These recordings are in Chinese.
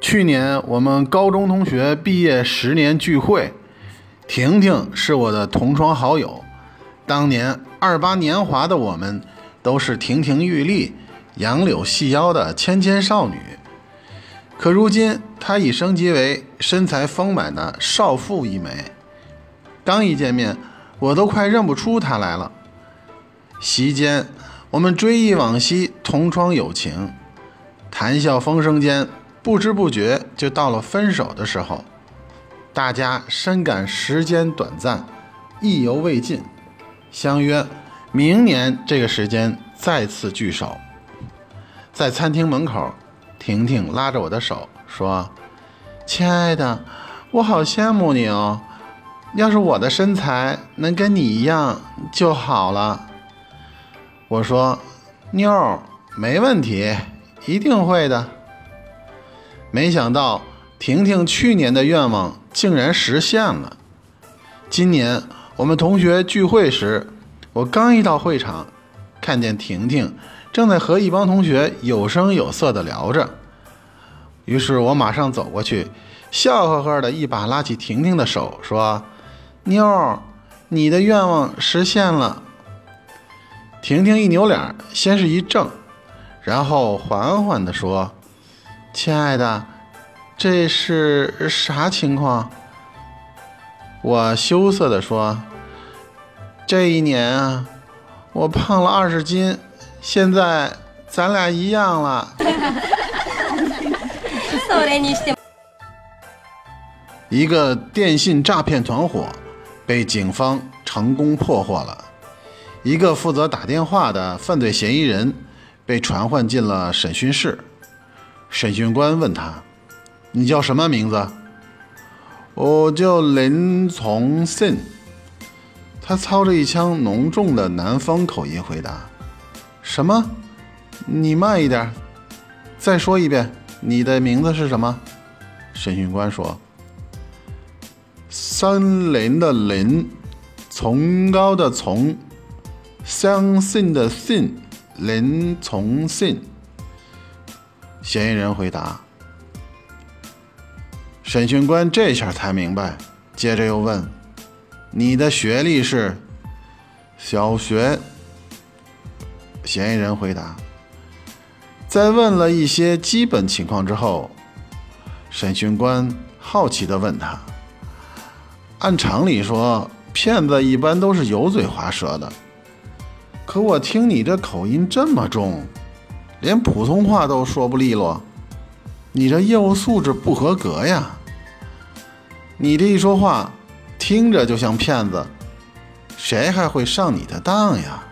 去年我们高中同学毕业十年聚会，婷婷是我的同窗好友。当年二八年华的我们，都是亭亭玉立、杨柳细腰的纤纤少女。可如今，她已升级为身材丰满的少妇一枚。刚一见面，我都快认不出她来了。席间，我们追忆往昔同窗友情，谈笑风生间。不知不觉就到了分手的时候，大家深感时间短暂，意犹未尽，相约明年这个时间再次聚首。在餐厅门口，婷婷拉着我的手说：“亲爱的，我好羡慕你哦，要是我的身材能跟你一样就好了。”我说：“妞儿，没问题，一定会的。”没想到婷婷去年的愿望竟然实现了。今年我们同学聚会时，我刚一到会场，看见婷婷正在和一帮同学有声有色地聊着。于是我马上走过去，笑呵呵地一把拉起婷婷的手，说：“妞，你的愿望实现了。”婷婷一扭脸，先是一怔，然后缓缓地说。亲爱的，这是啥情况？我羞涩地说：“这一年啊，我胖了二十斤，现在咱俩一样了。”一个电信诈骗团伙被警方成功破获了，一个负责打电话的犯罪嫌疑人被传唤进了审讯室。审讯官问他：“你叫什么名字？”“我叫林从信。”他操着一腔浓重的南方口音回答：“什么？你慢一点，再说一遍，你的名字是什么？”审讯官说：“森林的林，崇高的崇，相信的信，林从信。”嫌疑人回答。审讯官这下才明白，接着又问：“你的学历是？”小学。嫌疑人回答。在问了一些基本情况之后，审讯官好奇地问他：“按常理说，骗子一般都是油嘴滑舌的，可我听你这口音这么重。”连普通话都说不利落，你这业务素质不合格呀！你这一说话，听着就像骗子，谁还会上你的当呀？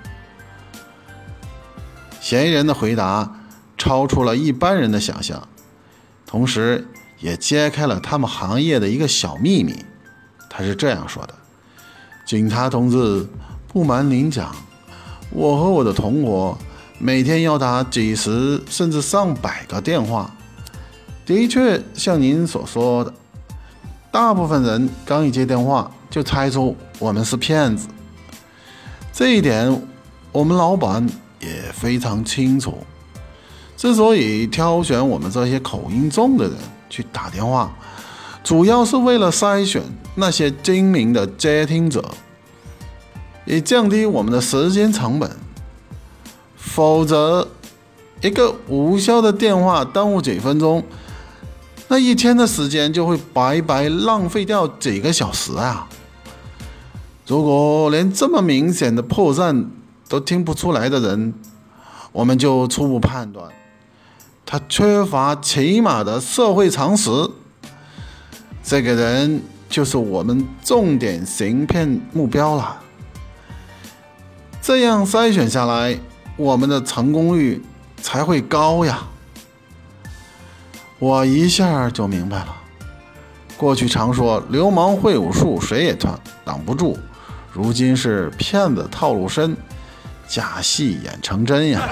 嫌疑人的回答超出了一般人的想象，同时也揭开了他们行业的一个小秘密。他是这样说的：“警察同志，不瞒您讲，我和我的同伙。”每天要打几十甚至上百个电话，的确像您所说的，大部分人刚一接电话就猜出我们是骗子。这一点我们老板也非常清楚。之所以挑选我们这些口音重的人去打电话，主要是为了筛选那些精明的接听者，以降低我们的时间成本。否则，一个无效的电话耽误几分钟，那一天的时间就会白白浪费掉几个小时啊！如果连这么明显的破绽都听不出来的人，我们就初步判断他缺乏起码的社会常识。这个人就是我们重点行骗目标了。这样筛选下来。我们的成功率才会高呀！我一下就明白了。过去常说流氓会武术，谁也挡挡不住。如今是骗子套路深，假戏演成真呀！